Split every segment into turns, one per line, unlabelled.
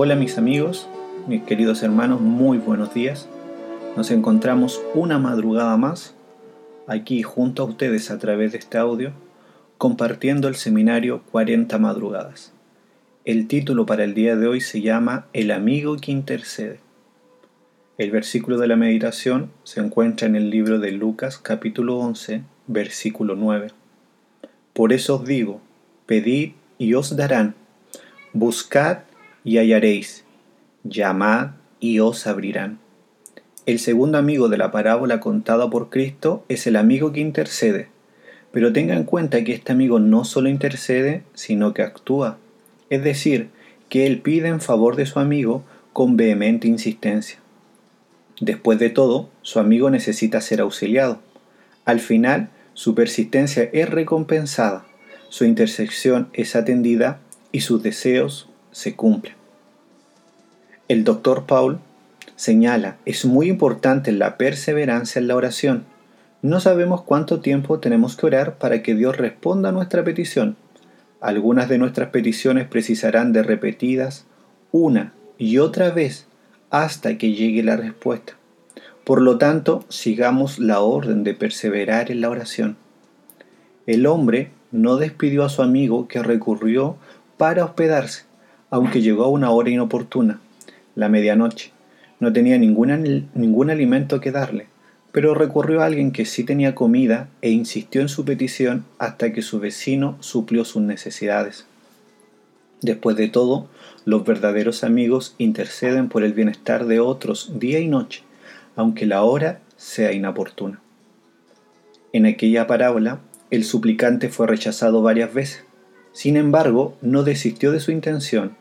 Hola mis amigos, mis queridos hermanos, muy buenos días. Nos encontramos una madrugada más aquí junto a ustedes a través de este audio, compartiendo el seminario 40 madrugadas. El título para el día de hoy se llama El amigo que intercede. El versículo de la meditación se encuentra en el libro de Lucas capítulo 11, versículo 9. Por eso os digo, pedid y os darán, buscad y hallaréis, llamad y os abrirán. El segundo amigo de la parábola contada por Cristo es el amigo que intercede, pero tenga en cuenta que este amigo no solo intercede, sino que actúa, es decir, que él pide en favor de su amigo con vehemente insistencia. Después de todo, su amigo necesita ser auxiliado. Al final, su persistencia es recompensada, su intersección es atendida y sus deseos se cumplen. El doctor Paul señala, es muy importante la perseverancia en la oración. No sabemos cuánto tiempo tenemos que orar para que Dios responda a nuestra petición. Algunas de nuestras peticiones precisarán de repetidas una y otra vez hasta que llegue la respuesta. Por lo tanto, sigamos la orden de perseverar en la oración. El hombre no despidió a su amigo que recurrió para hospedarse, aunque llegó a una hora inoportuna la medianoche. No tenía ningún, ningún alimento que darle, pero recurrió a alguien que sí tenía comida e insistió en su petición hasta que su vecino suplió sus necesidades. Después de todo, los verdaderos amigos interceden por el bienestar de otros día y noche, aunque la hora sea inoportuna. En aquella parábola, el suplicante fue rechazado varias veces. Sin embargo, no desistió de su intención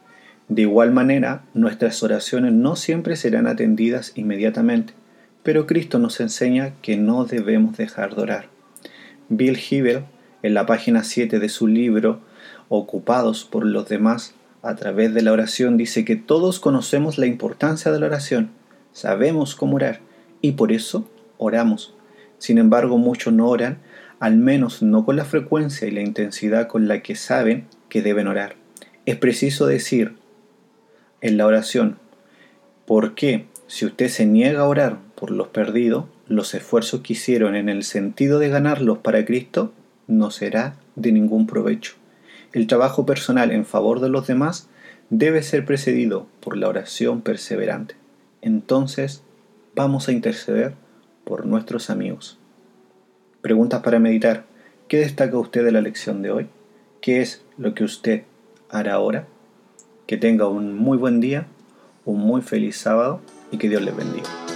de igual manera, nuestras oraciones no siempre serán atendidas inmediatamente, pero Cristo nos enseña que no debemos dejar de orar. Bill Hibel, en la página 7 de su libro Ocupados por los demás a través de la oración, dice que todos conocemos la importancia de la oración, sabemos cómo orar y por eso oramos. Sin embargo, muchos no oran, al menos no con la frecuencia y la intensidad con la que saben que deben orar. Es preciso decir, en la oración. Porque si usted se niega a orar por los perdidos, los esfuerzos que hicieron en el sentido de ganarlos para Cristo no será de ningún provecho. El trabajo personal en favor de los demás debe ser precedido por la oración perseverante. Entonces, vamos a interceder por nuestros amigos. Preguntas para meditar. ¿Qué destaca usted de la lección de hoy? ¿Qué es lo que usted hará ahora? Que tenga un muy buen día, un muy feliz sábado y que Dios les bendiga.